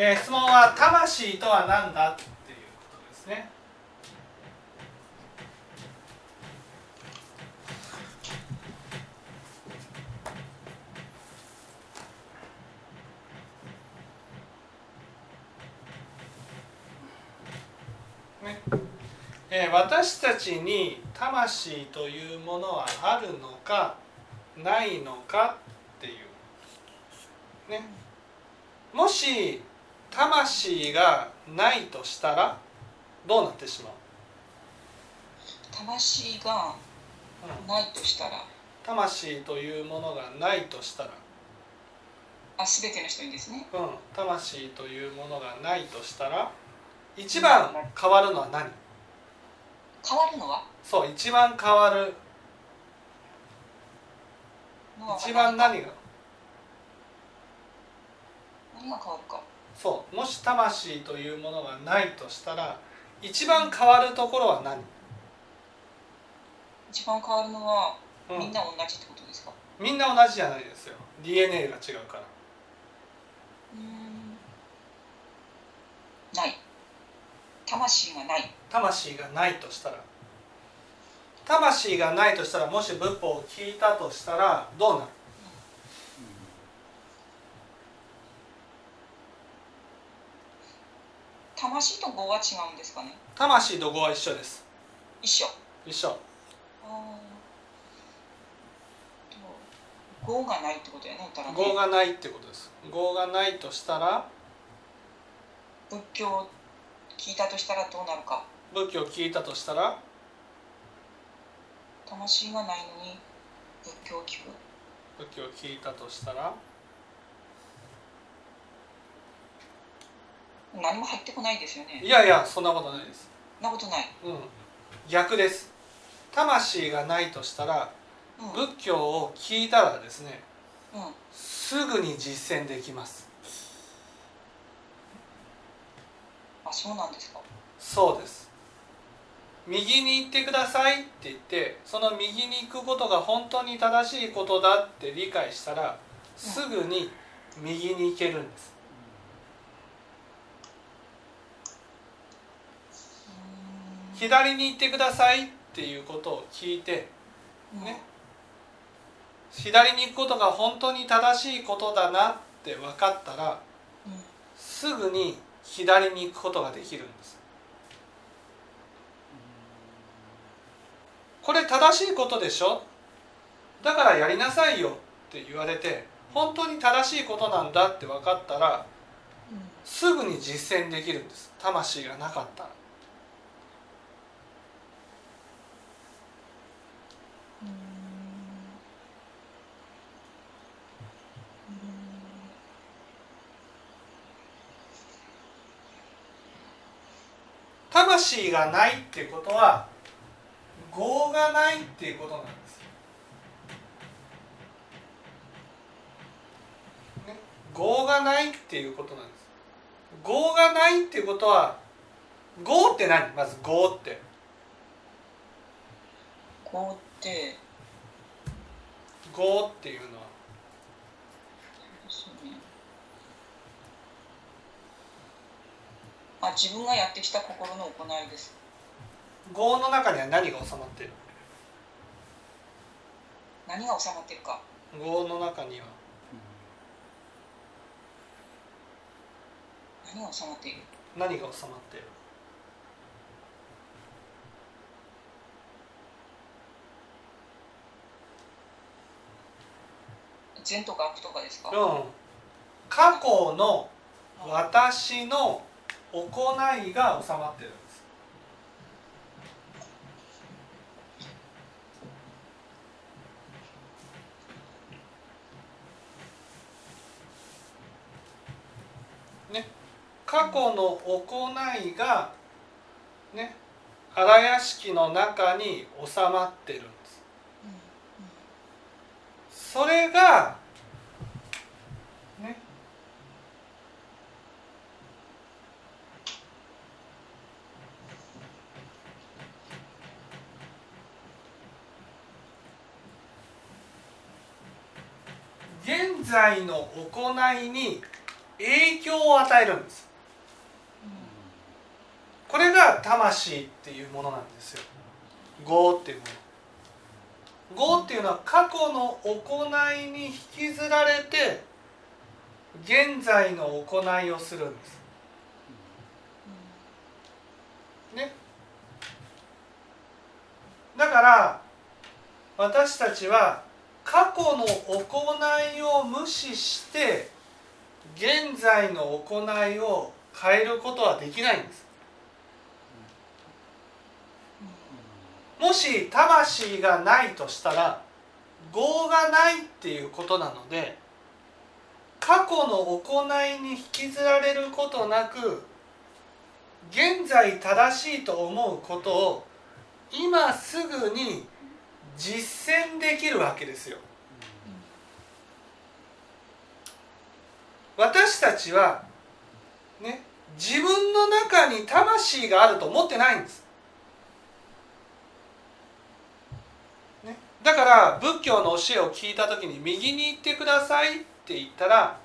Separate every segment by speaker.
Speaker 1: えー、質問は魂とは何だっていうことですね。ね。えー、私たちに魂というものはあるのかないのかっていう。ね。もし魂がないとしたらどうなってしまう？
Speaker 2: 魂がないとしたら、
Speaker 1: 魂というものがないとしたら。
Speaker 2: あ全ての人にですね。
Speaker 1: うん。魂というものがないとしたら一番変わるのは何？
Speaker 2: 変わるのは？
Speaker 1: そう一番変わる。一番何が？
Speaker 2: 何が変わるか
Speaker 1: そう。もし魂というものがないとしたら一番変わるところは何、
Speaker 2: 一番変わるのは、
Speaker 1: うん。
Speaker 2: みんな同じってことですか？
Speaker 1: みんな同じじゃないですよ。DNA が違うから。
Speaker 2: うん。ない。魂がない。
Speaker 1: 魂がないとしたら。魂がないとしたらもし仏法を聞いたとしたらどうなる？
Speaker 2: 魂と語は違うんですかね？
Speaker 1: 魂と語は一緒です。
Speaker 2: 一緒。
Speaker 1: 一緒。
Speaker 2: 語がないってことやね
Speaker 1: 語がないってことです。語がないとしたら
Speaker 2: 仏教を聞いたとしたらどうなるか。
Speaker 1: 仏教を聞いたとしたら
Speaker 2: 魂がないのに仏教を聞く？
Speaker 1: 仏教を聞いたとしたら
Speaker 2: 何も入ってこないですよね。
Speaker 1: いやいやそんなことないです。
Speaker 2: そんなことない、
Speaker 1: うん。逆です。魂がないとしたら
Speaker 2: うん。うん、
Speaker 1: 仏教を聞いたらですねすぐに実践できます。
Speaker 2: あそうなんですか。
Speaker 1: そうです。右に行ってくださいって言ってその右に行くことが本当に正しいことだって理解したらすぐに右に行けるんです左に行ってくださいっていうことを聞いて
Speaker 2: うん
Speaker 1: ね。左に行くことが本当に正しいことだなって分かったら
Speaker 2: うん
Speaker 1: すぐに左に行くことができるんです。これ正しいことでしょ？だからやりなさいよって言われて本当に正しいことなんだって分かったら
Speaker 2: うん。
Speaker 1: すぐに実践できるんです。魂がなかったら魂がないっていうことは業がないっていうことなんです、ね、業がないっていうことなんです業がないっていうことは業って何？まず業って。
Speaker 2: こうって。
Speaker 1: 業っていうのは
Speaker 2: そうねあ自分がやってきた心の行いです。
Speaker 1: 業の中には何が収まっている？
Speaker 2: 何が収まってるか。
Speaker 1: 業の中には。
Speaker 2: 何が収まっている？
Speaker 1: 何が収まっている？
Speaker 2: 善とか悪とかですか？
Speaker 1: うん。過去の私の行いが収まってるんです。ね。過去の行いがね荒屋敷の中に収まってるんです。それが現在の行いに影響を与えるんです。これが魂っていうものなんですよ。業っていうもの。業っていうのは過去の行いに引きずられて現在の行いをするんです。ね。だから私たちは過去の行いを無視して現在の行いを変えることはできないんです。もし魂がないとしたら業がないっていうことなので過去の行いに引きずられることなく現在正しいと思うことを今すぐに実践できるわけですよ。私たちはね自分の中に魂があると思ってないんです。ね、だから仏教の教えを聞いた時に右に行ってくださいって言ったら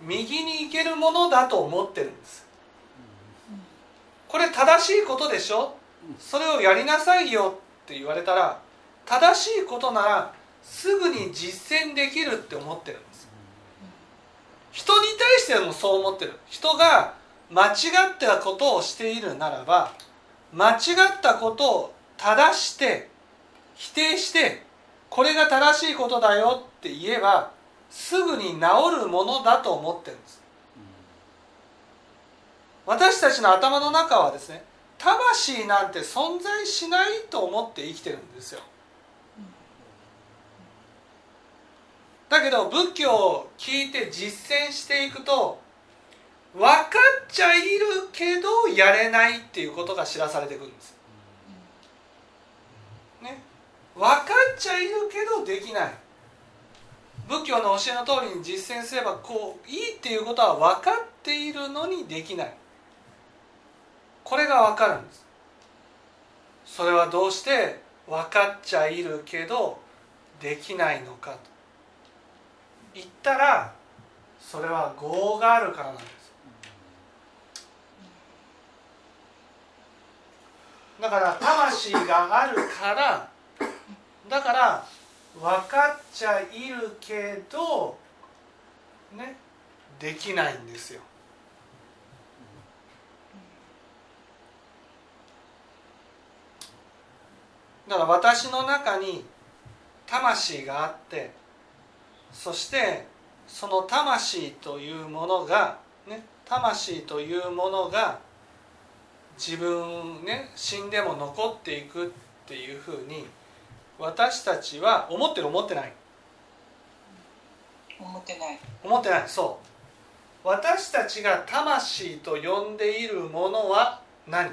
Speaker 1: 右に行けるものだと思ってるんです。これ正しいことでしょ？それをやりなさいよって言われたら正しいことならすぐに実践できるって思ってるんです人に対してもそう思ってる。人が間違ったことをしているならば間違ったことを正して否定してこれが正しいことだよって言えばすぐに治るものだと思ってるんです。私たちの頭の中はですね魂なんて存在しないと思って生きてるんですよ。だけど仏教を聞いて実践していくと分かっちゃいるけどやれないっていうことが知らされてくるんです。ね。分かっちゃいるけどできない。仏教の教えの通りに実践すればこういいっていうことは分かっているのにできない。これが分かるんです。それはどうして分かっちゃいるけどできないのかと。言ったらそれは業があるからなんです。だから魂があるからだから分かっちゃいるけどねできないんですよ。だから私の中に魂があってそしてその魂というものがね魂というものが自分ね死んでも残っていくっていうふうに私たちは思ってる思ってない。
Speaker 2: 思ってない。
Speaker 1: 思ってない。そう。私たちが魂と呼んでいるものは何？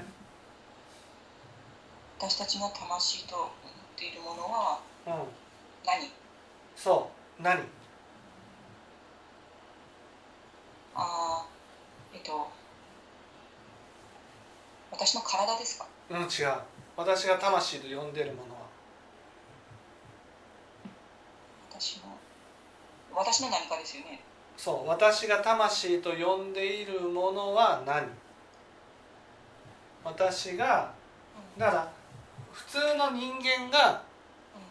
Speaker 2: 私たちの魂と思っているものは
Speaker 1: うん。
Speaker 2: 何？
Speaker 1: そう何？
Speaker 2: あーえっと私の体ですか？
Speaker 1: うん違う。私が魂と呼んでいるものは。
Speaker 2: 私の私の何かですよね？
Speaker 1: そう私が魂と呼んでいるものは何？私がだから普通の人間が、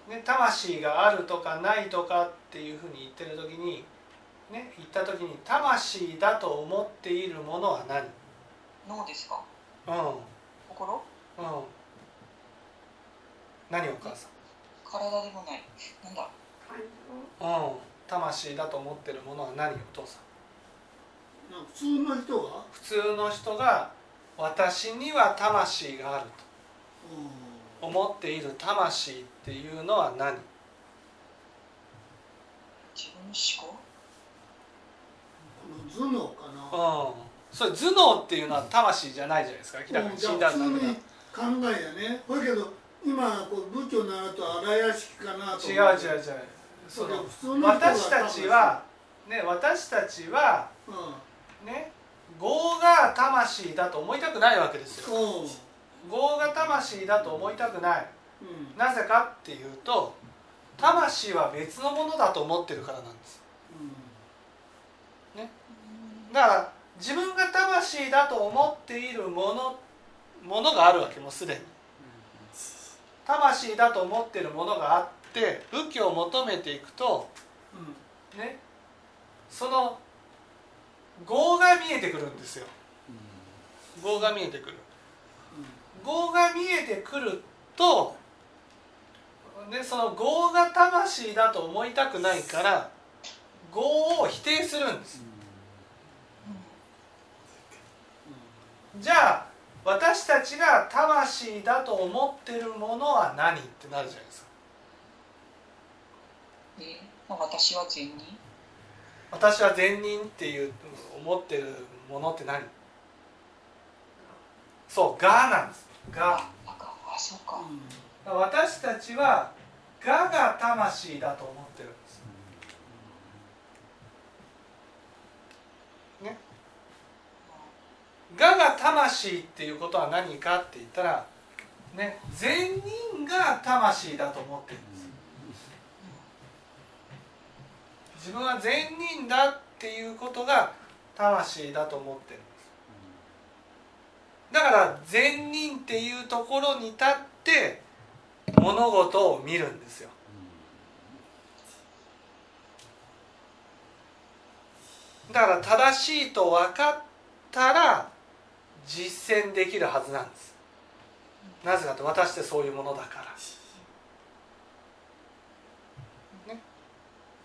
Speaker 1: ね、魂があるとかないとかっていうふうに言ってる時に、ね、言った時に魂だと思っているものは何？
Speaker 2: 脳ですか？
Speaker 1: うん。
Speaker 2: 心？
Speaker 1: うん。何お母さ
Speaker 2: 体でもない。なんだ？
Speaker 1: んうん。魂だと思ってるものは何お父さん？
Speaker 3: 普通の人は、
Speaker 1: 普通の人が私には魂があると思っている魂っていうのは何？
Speaker 2: 思考？
Speaker 3: この頭脳かな、
Speaker 1: うん。それ頭脳っていうのは魂じゃないじゃないですか？明らか
Speaker 3: うん
Speaker 1: に死んだ
Speaker 3: じゃあ普
Speaker 1: んだけど
Speaker 3: 通に考えやね。ほいけど今こう仏教になると荒屋敷かなと
Speaker 1: 違う違う違う。その
Speaker 3: 普通の
Speaker 1: 私たちはね私たちは
Speaker 3: う
Speaker 1: ね業が魂だと思いたくないわけですよ。業が魂だと思いたくない。
Speaker 3: うん。
Speaker 1: なぜかっていうと魂は別のものだと思ってるからなんです。だから自分が魂だと思っているものものがあるわけもうすでに。魂だと思っているものがあって仏教を求めていくとね。その業が見えてくるんですよ。業が見えてくる。業が見えてくるとでその業が魂だと思いたくないから業を否定するんです。じゃあ私たちが魂だと思ってるものは何ってなるじゃないですか。
Speaker 2: で、まあ、私は善人？
Speaker 1: 私は善人っていう思ってるものって何？そう「が」なんです「が。
Speaker 2: あ」そうか
Speaker 1: 私たちは「が」が魂だと思ってるんです。ね「が」が魂っていうことは何かって言ったらね善人が魂だと思ってるんです。自分は善人だっていうことが魂だと思ってるんです。だから善人っていうところに立って物事を見るんですよ。だから正しいと分かったら実践できるはずなんです。なぜかと私ってそういうものだから。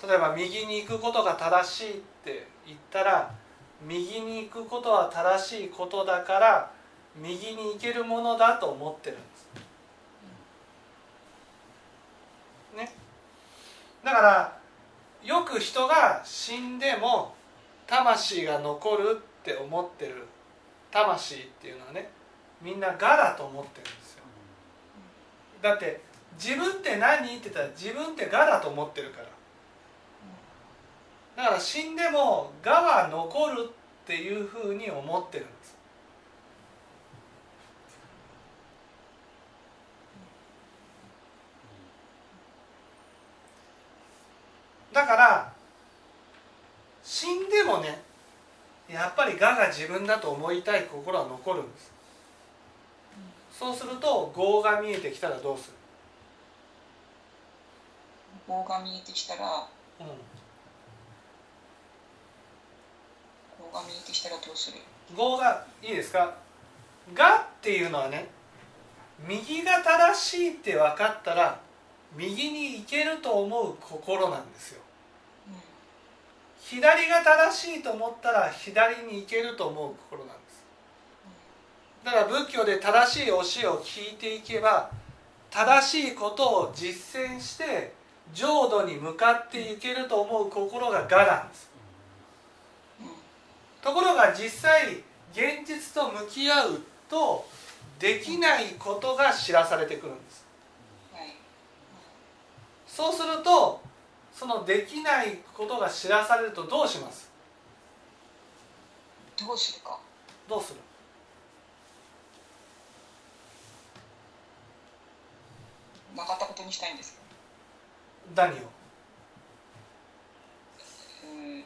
Speaker 1: 例えば右に行くことが正しいって言ったら右に行くことは正しいことだから右に行けるものだと思ってる。んです。ね。だからよく人が死んでも魂が残るって思ってる魂っていうのはねみんな「が」だと思ってるんですよ。だって自分って何って言ったら自分って「が」だと思ってるから。だから死んでも「が」は残るっていうふうに思ってるんですだから死んでもねやっぱり「が」が自分だと思いたい心は残るんです。そうすると「業」が見えてきたらどうする？
Speaker 2: 棒が見えてきたら
Speaker 1: うん。
Speaker 2: 棒が見えてきたらどうする？
Speaker 1: 語がいいですか「が」っていうのはね右が正しいって分かったら右に行けると思う心なんですよ左が正しいと思ったら左に行けると思う心なんです。だから仏教で正しい教えを聞いていけば正しいことを実践して浄土に向かっていけると思う心が「が」なんです。ところが実際現実と向き合うとできないことが知らされてくるんです。
Speaker 2: はい。
Speaker 1: そうするとそのできないことが知らされるとどうします？
Speaker 2: どうするか？
Speaker 1: どうする？
Speaker 2: なかったことにしたいんですか
Speaker 1: 何を？
Speaker 2: うん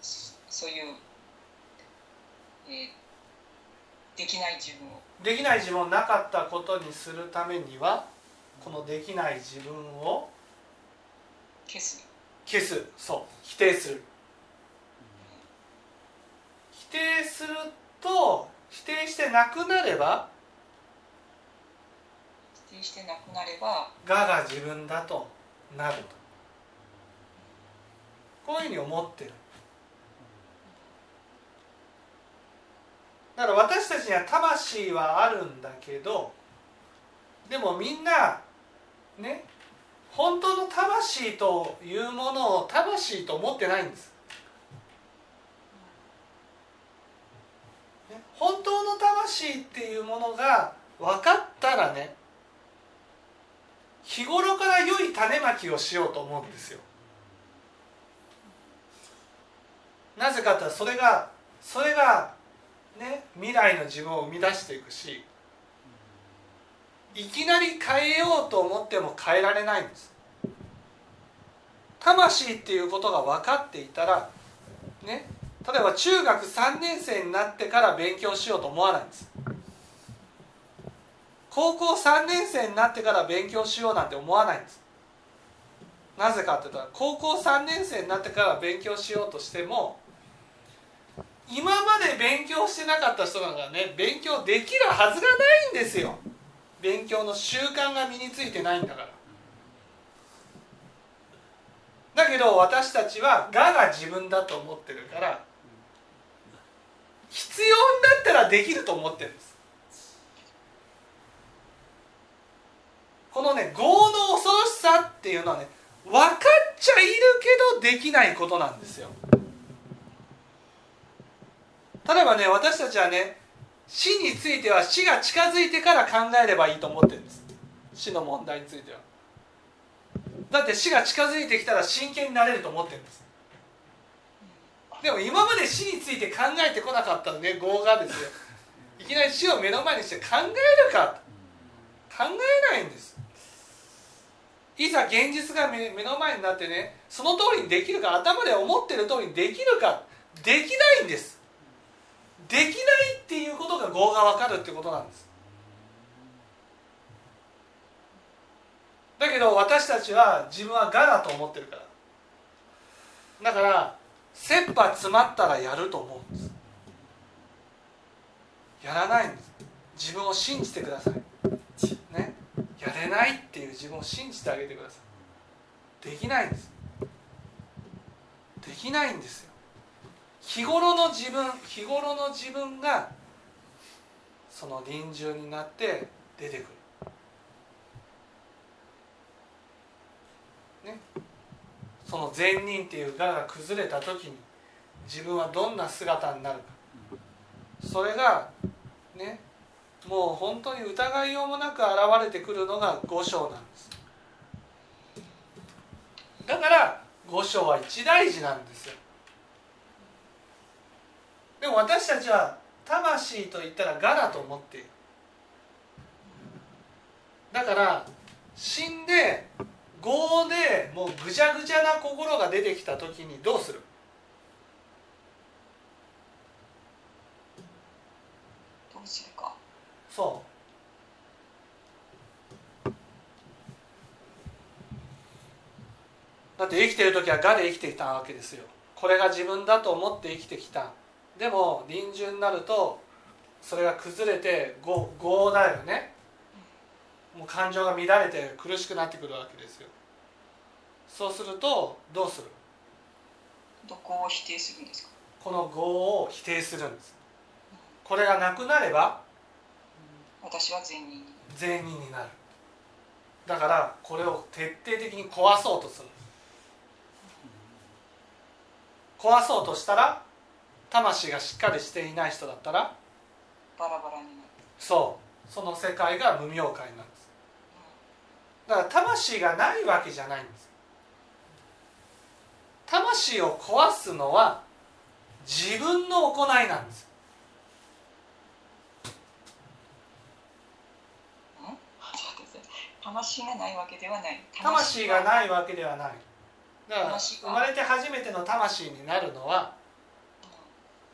Speaker 2: そそういう、えーできない自分を。
Speaker 1: できない自分をなかったことにするためにはこのできない自分を
Speaker 2: 消す。
Speaker 1: 消す。そう。否定する。否定すると否定してなくなれば
Speaker 2: 否定してなくなれば「
Speaker 1: が」が自分だとなると。こういうふうに思ってる。だから私たちには魂はあるんだけどでもみんなね本当の魂というものを魂と思ってないんです、本当の魂っていうものが分かったらね日頃から良い種まきをしようと思うんですよ。なぜかというとそれがそれがね未来の自分を生み出していくしいきなり変えようと思っても変えられないんです。魂っていうことが分かっていたらね例えば中学3年生になってから勉強しようと思わないんです。高校3年生になってから勉強しようなんて思わないんです。なぜかって言ったら高校3年生になってから勉強しようとしても今まで勉強してなかった人なんかね勉強できるはずがないんですよ。勉強の習慣が身についてないんだから。だけど私たちは我が自分だと思ってるから必要になったらできると思ってるんです。このね業の恐ろしさっていうのはね分かっちゃいるけどできないことなんですよ。例えばね私たちはね死については死が近づいてから考えればいいと思ってるんです。死の問題については。だって死が近づいてきたら真剣になれると思ってるんです。でも今まで死について考えてこなかったね業がですよ。いきなり死を目の前にして考えるか。考えないんです。いざ現実が目の前になってねその通りにできるか頭で思ってる通りにできるか。できないんです。できないっていうことが業が分かるってことなんです。だけど私たちは自分は我だと思ってるから。だから切羽詰まったらやると思うんです。やらないんです。自分を信じてください。ね。やれないっていう自分を信じてあげてください。できないんです。できないんですよ。日頃の自分日頃の自分がその臨終になって出てくるねその善人っていう我が崩れた時に自分はどんな姿になるか。それがねもう本当に疑いようもなく現れてくるのが五章なんです。だから五章は一大事なんですよ。でも私たちは魂といったら我だと思っている。だから死んで業でもうぐちゃぐちゃな心が出てきた時にどうする？
Speaker 2: どうするか。
Speaker 1: そう。だって生きてる時は我で生きてきたわけですよ。これが自分だと思って生きてきた。でも臨終になるとそれが崩れて業業だよねもう感情が乱れて苦しくなってくるわけですよ。そうするとどうする？
Speaker 2: どこを否定するんですか？
Speaker 1: この業を否定するんです。これがなくなれば
Speaker 2: 私は善人に。
Speaker 1: 善人になる。だからこれを徹底的に壊そうとする。壊そうとしたら魂がしっかりしていない人だったら
Speaker 2: バラバラになる。
Speaker 1: そう。その世界が無明界なんですだから魂がないわけじゃないんです。魂を壊すのは自分の行いなんです。
Speaker 2: うん魂がないわけではない。
Speaker 1: 魂が
Speaker 2: い
Speaker 1: ないわけではない。だから生まれて初めての魂になるのは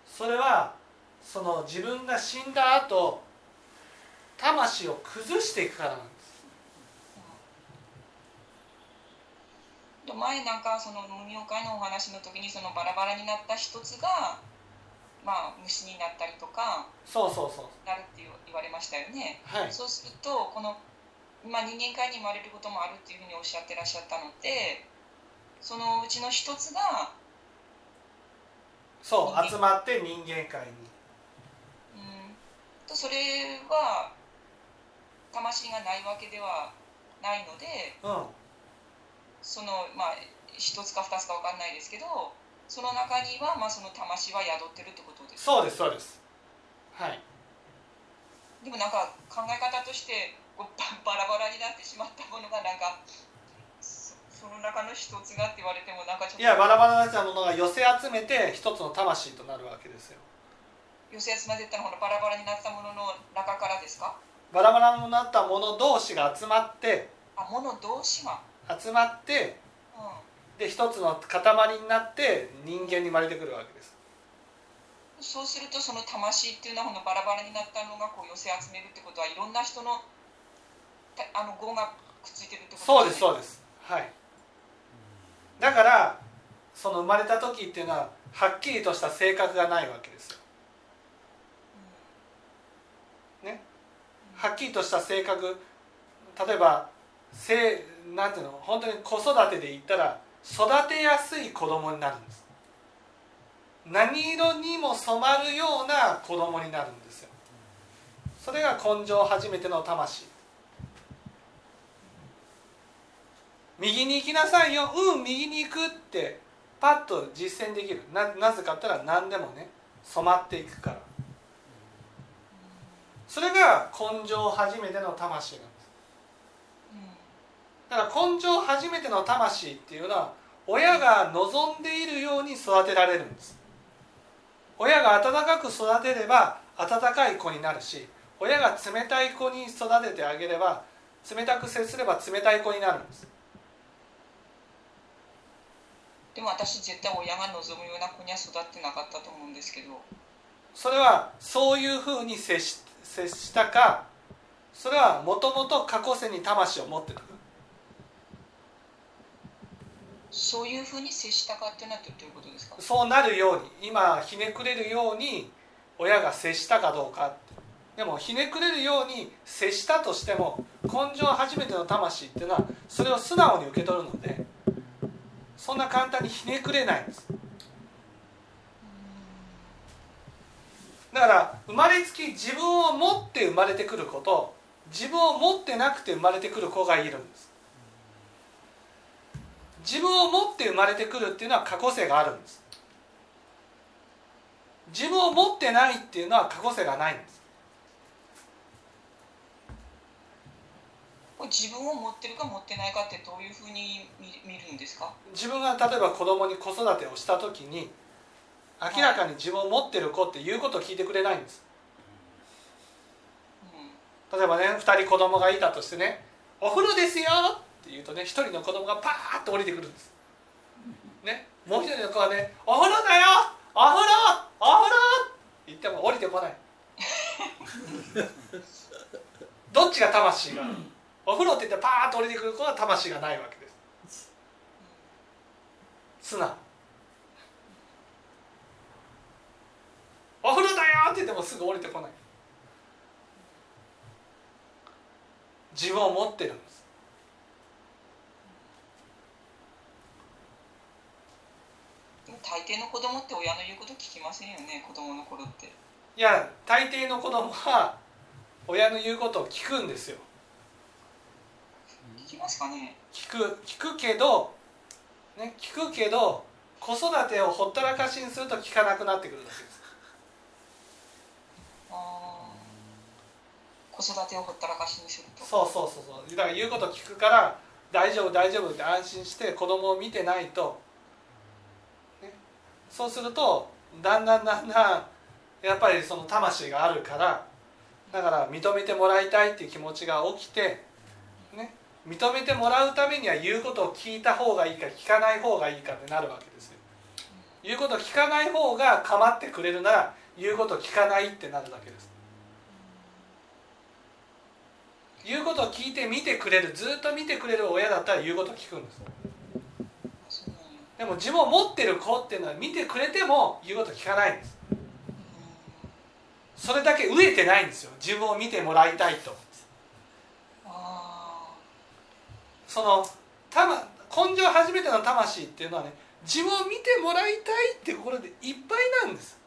Speaker 1: それはその自分が死んだ後魂を崩していくからなんです
Speaker 2: 前なんかその無明会のお話の時にそのバラバラになった一つがまあ虫になったりとか
Speaker 1: そうそうそう。
Speaker 2: なるって言われましたよね、
Speaker 1: はい。
Speaker 2: そうするとこの、まあ、人間界に生まれることもあるっていうふうにおっしゃってらっしゃったのでそのうちの一つが、
Speaker 1: そう集まって人間界に。
Speaker 2: うん、とそれは魂がないわけではないので
Speaker 1: うん
Speaker 2: そのまあ一つか二つかわかんないですけどその中には、まあ、その魂は宿ってるってことです
Speaker 1: そうですそうです。はい。
Speaker 2: でもなんか考え方としてこうババラバラになってしまったものがなんかそその中の一つがって言われてもなんかちょっと
Speaker 1: いやバラバラなものが寄せ集めて一つの魂となるわけですよ。
Speaker 2: 寄せ集まっていったのこのバラバラになったものの中からですか？
Speaker 1: バラバラになったもの同士が集まって
Speaker 2: あもの同士が、
Speaker 1: 集まって
Speaker 2: うん、
Speaker 1: で一つの塊になって人間に生まれてくるわけです。
Speaker 2: そうするとその魂っていうのはこのバラバラになったのがこう寄せ集めるってことはいろんな人のたあの業がくっついてるってこと
Speaker 1: そうです
Speaker 2: ね
Speaker 1: そうです。はい。だからその生まれた時っていうのははっきりとした性格がないわけですよ。はっきりとした性格。例えば性なんていうの本当に子育てで言ったら育てやすい子供になるんです。何色にも染まるような子供になるんですよ。それが根性初めての魂。右に行きなさいよ。うん右に行くってパッと実践できる。ななぜかって言ったら何でもね染まっていくから。それが根性初めての魂なんですだから根性初めての魂っていうのは親が望んでいるように育てられるんです。親が温かく育てれば温かい子になるし親が冷たい子に育ててあげれば冷たく接すれば冷たい子になるんです。
Speaker 2: でも私絶対親が望むような子には育ってなかったと思うんですけど。
Speaker 1: それはそういうふうに接し接したかそれはもともと過去世に魂を持ってたか
Speaker 2: そういうふうに接したかっていうのはどういうことですか？
Speaker 1: そうなるように今ひねくれるように親が接したかどうかでもひねくれるように接したとしても根性初めての魂っていうのはそれを素直に受け取るのでそんな簡単にひねくれないんです。だから生まれつき自分を持って生まれてくる子と自分を持ってなくて生まれてくる子がいるんです。自分を持って生まれてくるっていうのは過去性があるんです。自分を持ってないっていうのは過去性がないんです。
Speaker 2: 自分を持ってるか持ってないかってどういうふうに見見るんですか？
Speaker 1: 自分が例えば子供に子育てをした時に明らかに自分を持ってる子って言うことを聞いてくれないんです。
Speaker 2: うん。
Speaker 1: 例えばね2人子供がいたとしてね「お風呂ですよ!」って言うとね1人の子供がパーッと降りてくるんです。ね？もう1人の子はね「お風呂だよ！お風呂！お風呂!」って言っても降りてこない。どっちが魂がある？お風呂って言ってパーッと降りてくる子は魂がないわけです。素直お風呂だよ！って言ってもすぐ降りてこない。自分を持ってるんです
Speaker 2: でも大抵の子供って親の言うこと聞きませんよね子供の頃って。
Speaker 1: いや大抵の子供は親の言うことを聞くんですよ。
Speaker 2: 聞きますかね。
Speaker 1: 聞く聞くけどね聞くけど子育てをほったらかしにすると聞かなくなってくるだけです。
Speaker 2: あー。子育てをほったらかしにすると。
Speaker 1: そうそうそうそう。だから言うこと聞くから大丈夫大丈夫って安心して子供を見てないと、ね、そうするとだんだんだんだんやっぱりその魂があるからだから認めてもらいたいっていう気持ちが起きて、ね、認めてもらうためには言うことを聞いた方がいいか聞かない方がいいかってなるわけですよ。言うことを聞かない方が構ってくれるなら言うことを聞かないってなるだけです。言うことを聞いて見てくれるずっと見てくれる親だったら言うことを聞くんですでも自分を持ってる子っていうのは見てくれても言うこと聞かないんです。それだけ飢えてないんですよ。自分を見てもらいたいと。そのたま根性初めての魂っていうのはね自分を見てもらいたいって心でいっぱいなんです。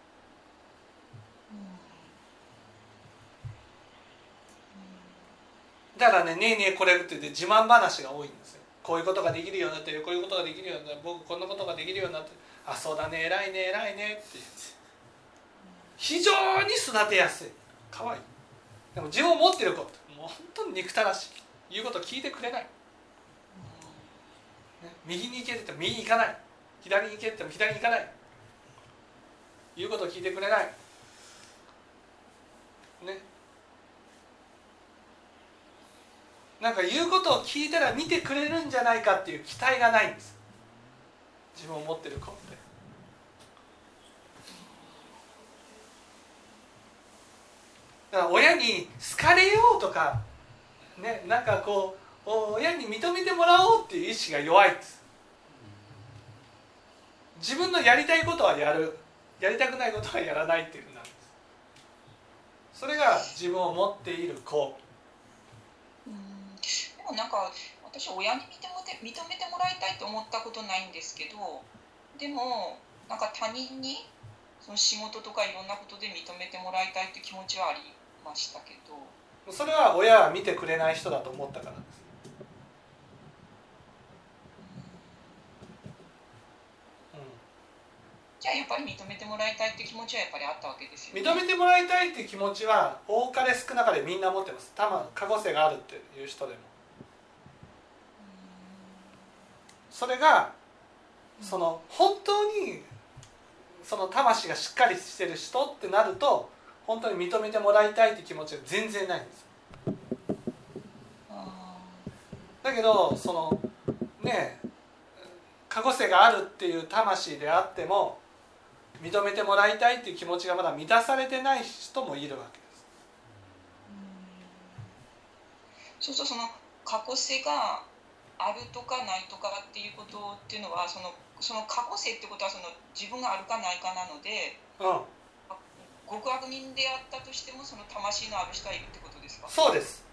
Speaker 1: だからね「ねえねえこれ」って言って自慢話が多いんですよ。こういうことができるようになってこういうことができるようになって僕こんなことができるようになってあそうだね偉いね偉いねってって。非常に育てやすい。可愛い。いでも自分を持ってる子ってもう本当に憎たらしい。言うこと聞いてくれない、ね、右に行けって言っても右に行かない。左に行けって言っても左に行かない。言うことを聞いてくれない。ね。なんか言うことを聞いたら見てくれるんじゃないかっていう期待がないんです。自分を持ってる子ってだから親に好かれようとかねなんかこう親に認めてもらおうっていう意志が弱いです。自分のやりたいことはやる。やりたくないことはやらないっていうふうになんです。それが自分を持っている子。
Speaker 2: もなんか私親に認めて認めてもらいたいと思ったことないんですけどでもなんか他人にその仕事とかいろんなことで認めてもらいたいって気持ちはありましたけど。
Speaker 1: それは親は見てくれない人だと思ったからです。
Speaker 2: じゃあやっぱり認めてもらいたいって気持ちはやっぱりあったわけですよね。
Speaker 1: 認めてもらいたいっていう気持ちは多かれ少なかれみんな持ってます。多分過去性があるっていう人でもそれがその本当にその魂がしっかりしてる人ってなると本当に認めてもらいたいって気持ちが全然ないんです
Speaker 2: あ
Speaker 1: だけどそのね過去性があるっていう魂であっても認めてもらいたいっていう気持ちがまだ満たされてない人もいるわけです。
Speaker 2: ーそうそうその過去性があるとかないとかっていうことっていうのはそのその過去性ってことはその自分があるかないかなので
Speaker 1: うん。
Speaker 2: 極悪人であったとしてもその魂のある人はいるってことですか？
Speaker 1: そうです。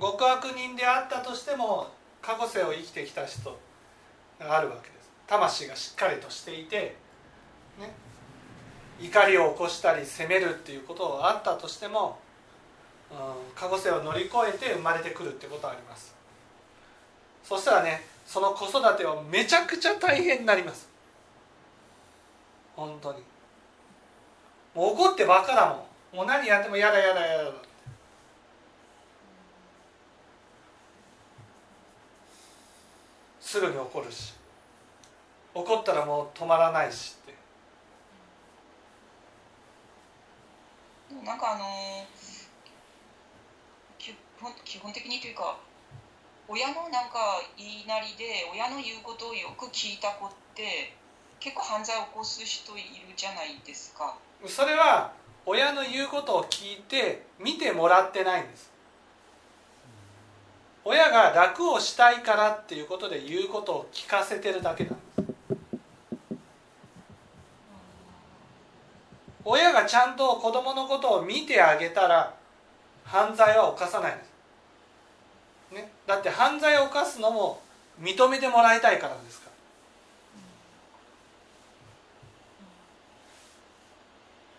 Speaker 1: 極悪人であったとしても過去世を生きてきた人があるわけです。魂がしっかりとしていて、ね、怒りを起こしたり責めるっていうことがあったとしても、うん、過去世を乗り越えて生まれてくるってことはあります。そしたらねその子育てはめちゃくちゃ大変になります。本当に。もう怒ってばっかだもん。もう何やってもやだやだやだ。すぐに怒るし。怒ったらもう止まらないしって。
Speaker 2: なんかあのー本基本的にというか親のなんか言いなりで親の言うことをよく聞いた子って結構犯罪を起こす人いるじゃないですか。
Speaker 1: それは親の言うことを聞いて見てもらってないんです。親が楽をしたいからっていうことで言うことを聞かせてるだけなんです。親がちゃんと子供のことを見てあげたら犯罪は犯さないんです、ね、だって犯罪を犯すのも認めてもらいたいからですから。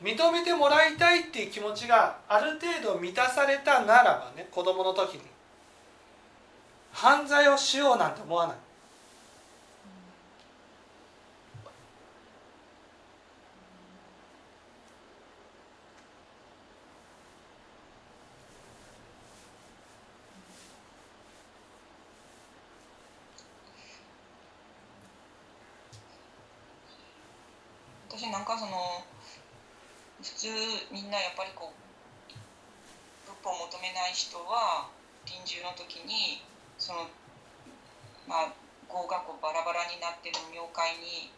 Speaker 1: 認めてもらいたいっていう気持ちがある程度満たされたならばね子供の時に犯罪をしようなんて思わない。
Speaker 2: 私なんかその普通みんなやっぱりこう仏法を求めない人は臨終の時にそのまあ業がこうバラバラになってる冥界に、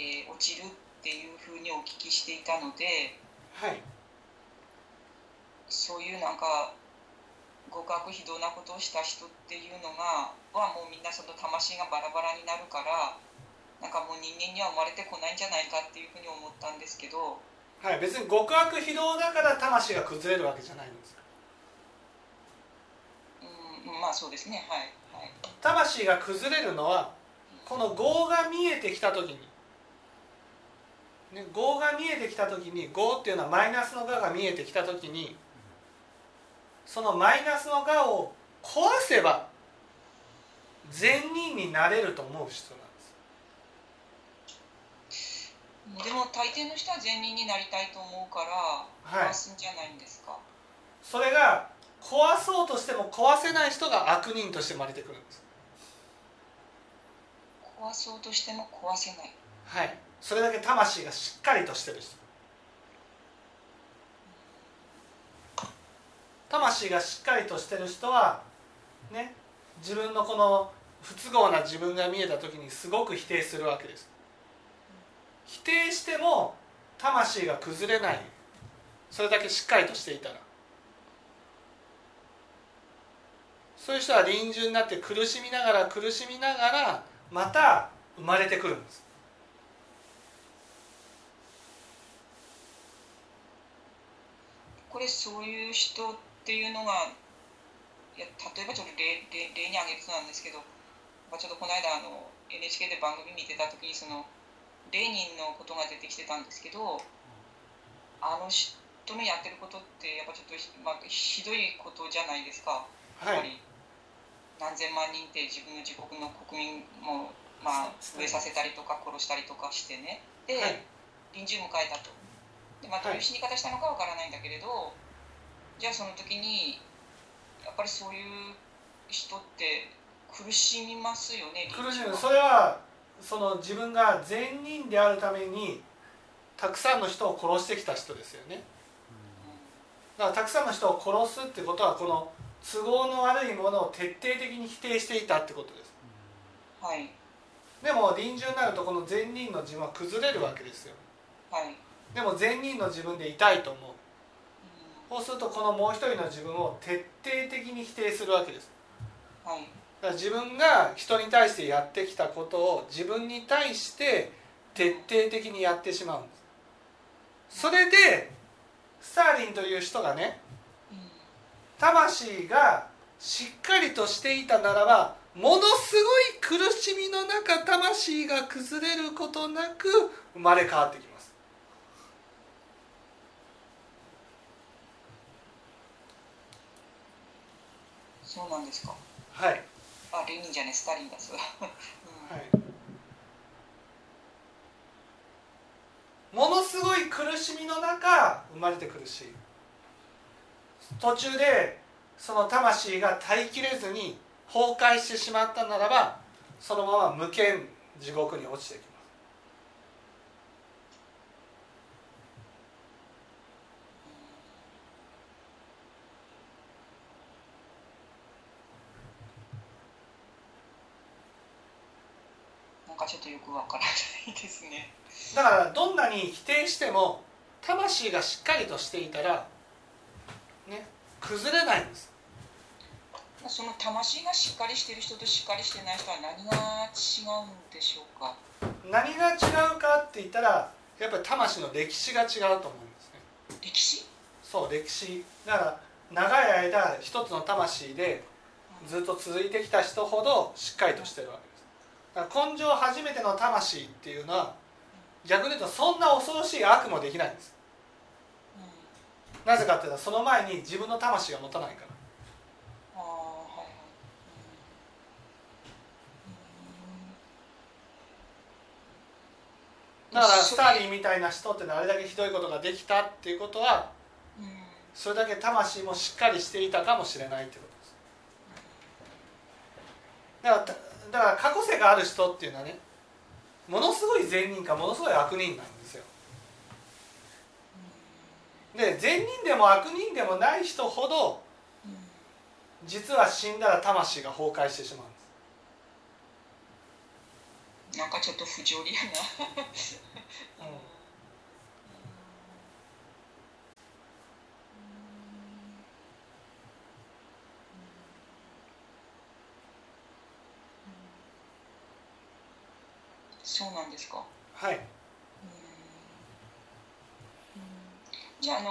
Speaker 2: えー落ちるっていうふうにお聞きしていたので
Speaker 1: はい。
Speaker 2: そういうなんか極悪非道なことをした人っていうのがはもうみんなその魂がバラバラになるからなんかもう人間には生まれてこないんじゃないかっていうふうに思ったんですけど。
Speaker 1: はい別に極悪非道だから魂が崩れるわけじゃないんです
Speaker 2: うんまあそうですね。はいはい。
Speaker 1: 魂が崩れるのはこの業が見えてきた時に、ね、業が見えてきた時に業っていうのはマイナスの我が見えてきた時にそのマイナスの我を壊せば善人になれると思う人なんで
Speaker 2: も大抵の人は善人になりたいと思うから
Speaker 1: はい。
Speaker 2: 壊すんじゃないんですか、
Speaker 1: それが壊そうとしても壊せない人が悪人として生まれてくるんです。
Speaker 2: 壊そうとしても壊せない。
Speaker 1: はい。それだけ魂がしっかりとしてる人。魂がしっかりとしてる人はね自分のこの不都合な自分が見えた時にすごく否定するわけです否定しても魂が崩れない。それだけしっかりとしていたら。そういう人は臨終になって苦しみながら苦しみながらまた生まれてくるんです。
Speaker 2: これそういう人っていうのがいや例えばちょっと例例例に挙げるとなんですけど、ちょっとこの間あの NHK で番組見てた時にそのレーニンのことが出てきてたんですけどあの人のやってることってやっぱちょっとひ,、まあ、ひどいことじゃないですか。やっぱり何千万人って自分の自国の国民も、まあ、飢えさせたりとか殺したりとかしてね。で、
Speaker 1: はい。
Speaker 2: 臨終迎えたと。で、まあ、どういう死に方したのかわからないんだけれど、じゃあその時にやっぱりそういう人って苦しみますよね
Speaker 1: 苦しむ
Speaker 2: 臨終は
Speaker 1: それはその自分が善人であるためにたくさんの人を殺してきた人ですよね。だからたくさんの人を殺すってことはこの都合の悪いものを徹底的に否定していたってことです。
Speaker 2: はい。
Speaker 1: でも臨終になるとこの善人の自分は崩れるわけですよ。
Speaker 2: はい、
Speaker 1: でも善人の自分でいたいと思う。
Speaker 2: うん。
Speaker 1: そうするとこのもう一人の自分を徹底的に否定するわけです。
Speaker 2: はい。
Speaker 1: だから自分が人に対してやってきたことを自分に対して徹底的にやってしまうんです。それでスターリンという人がね
Speaker 2: うん
Speaker 1: 魂がしっかりとしていたならばものすごい苦しみの中魂が崩れることなく生まれ変わってきます。
Speaker 2: そうなんですか。
Speaker 1: はい、
Speaker 2: あレニーじゃねスタリンだそう、うん
Speaker 1: はい、ものすごい苦しみの中生まれてくるし途中でその魂が耐えきれずに崩壊してしまったならばそのまま無限地獄に落ちていくます
Speaker 2: なんかちょっとよくわからないですね。
Speaker 1: だからどんなに否定しても魂がしっかりとしていたらね崩れないんです。
Speaker 2: その魂がしっかりしてる人としっかりしてない人は何が違うんでしょうか？
Speaker 1: 何が違うかって言ったらやっぱり魂の歴史が違うと思うんですね。
Speaker 2: 歴史？
Speaker 1: そう歴史。だから長い間一つの魂でずっと続いてきた人ほどしっかりとしてるわけ根性初めての魂っていうのは逆に言うとそんな恐ろしい悪もできないんです。
Speaker 2: うん
Speaker 1: なぜかっていうとその前に自分の魂が持たないから。だからスターリンみたいな人ってのあれだけひどいことができたっていうことはそれだけ魂もしっかりしていたかもしれないってことです。だからだから過去世がある人っていうのはねものすごい善人かものすごい悪人なんですよ。で善人でも悪人でもない人ほど実は死んだら魂が崩壊してしまうんです、
Speaker 2: なんかちょっと不条理やな。そうなんですか？
Speaker 1: はい。
Speaker 2: じゃああの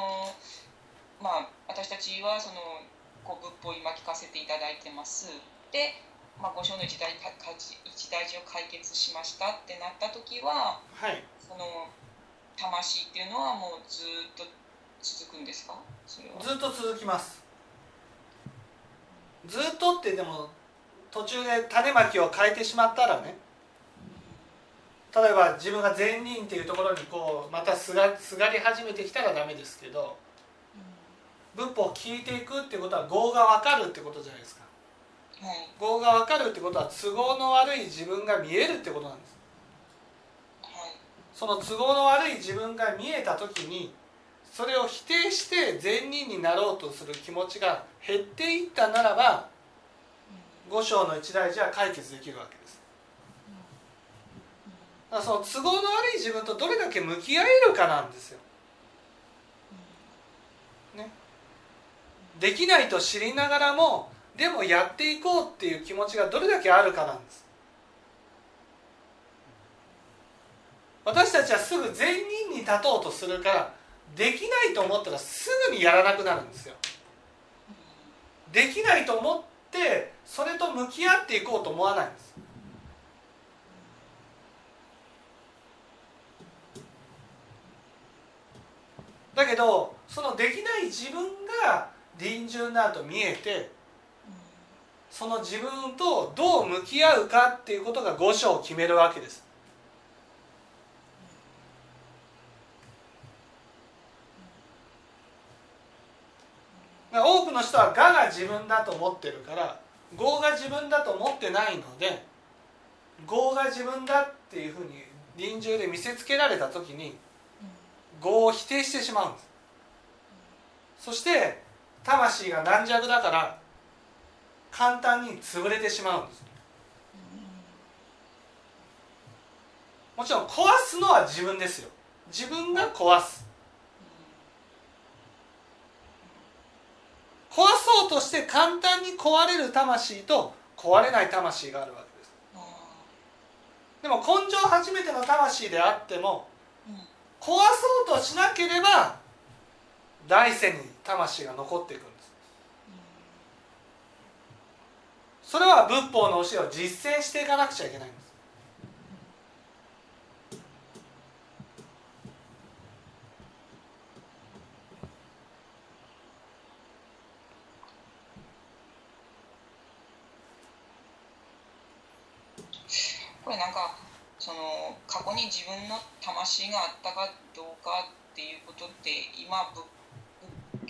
Speaker 2: まあ私たちはそのこう仏法を今聞かせていただいてます。で、まあ、五章の一大一大事を解決しましたってなった時は
Speaker 1: はい。
Speaker 2: その魂っていうのはもうずっと続くんですか？
Speaker 1: ずっと続きます。ずっとってでも途中で種まきを変えてしまったらね例えば自分が善人っていうところにこうまたすがすがり始めてきたらダメですけど仏法を聞いていくってことは業が分かるってことじゃないですか。
Speaker 2: はい。
Speaker 1: 業が分かるってことは都合の悪い自分が見えるってことなんです。
Speaker 2: はい。
Speaker 1: その都合の悪い自分が見えた時にそれを否定して善人になろうとする気持ちが減っていったならば五章の一大事は解決できるわけらその都合の悪い自分とどれだけ向き合えるかなんですよ。ね、できないと知りながらもでもやっていこうっていう気持ちがどれだけあるかなんです。私たちはすぐ善人に立とうとするからできないと思ったらすぐにやらなくなるんですよ。できないと思ってそれと向き合っていこうと思わないんです。だけどそのできない自分が臨終になると見えてその自分とどう向き合うかっていうことが五章を決めるわけです。多くの人は我が自分だと思ってるから業が自分だと思ってないので業が自分だっていうふうに臨終で見せつけられた時に業を否定してしまうんです。そして魂が軟弱だから簡単に潰れてしまうんです。もちろん壊すのは自分ですよ。自分が壊す。壊そうとして簡単に壊れる魂と壊れない魂があるわけです。でも根性初めての魂であっても壊そうとしなければ来世に魂が残っていくんです。それは仏法の教えを実践していかなくちゃいけないんです。
Speaker 2: これなんかその過去に自分の魂があったかどうかっていうことって今仏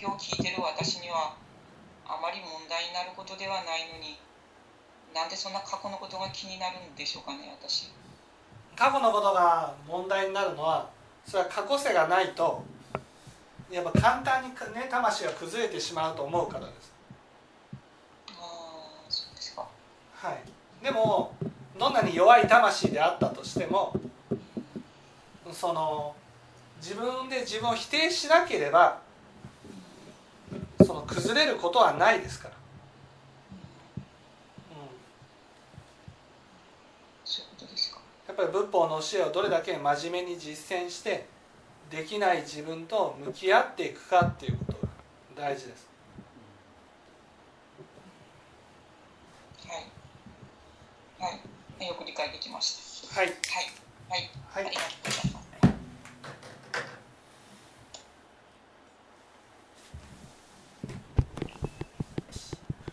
Speaker 2: 教を聞いてる私にはあまり問題になることではないのになんでそんな過去のことが気になるんでしょうかね私。
Speaker 1: 過去のことが問題になるのはそれは過去世がないとやっぱ簡単にね魂が崩れてしまうと思うからです。
Speaker 2: ああそうですか。
Speaker 1: はい。でもどんなに弱い魂であったとしてもその自分で自分を否定しなければその崩れることはないですから、やっぱり仏法の教えをどれだけ真面目に実践してできない自分と向き合っていくかっていうことが大事です。
Speaker 2: はい。はいよく理解できました。
Speaker 1: はい。
Speaker 2: はい。はい、
Speaker 1: はい。
Speaker 2: ありがとうございます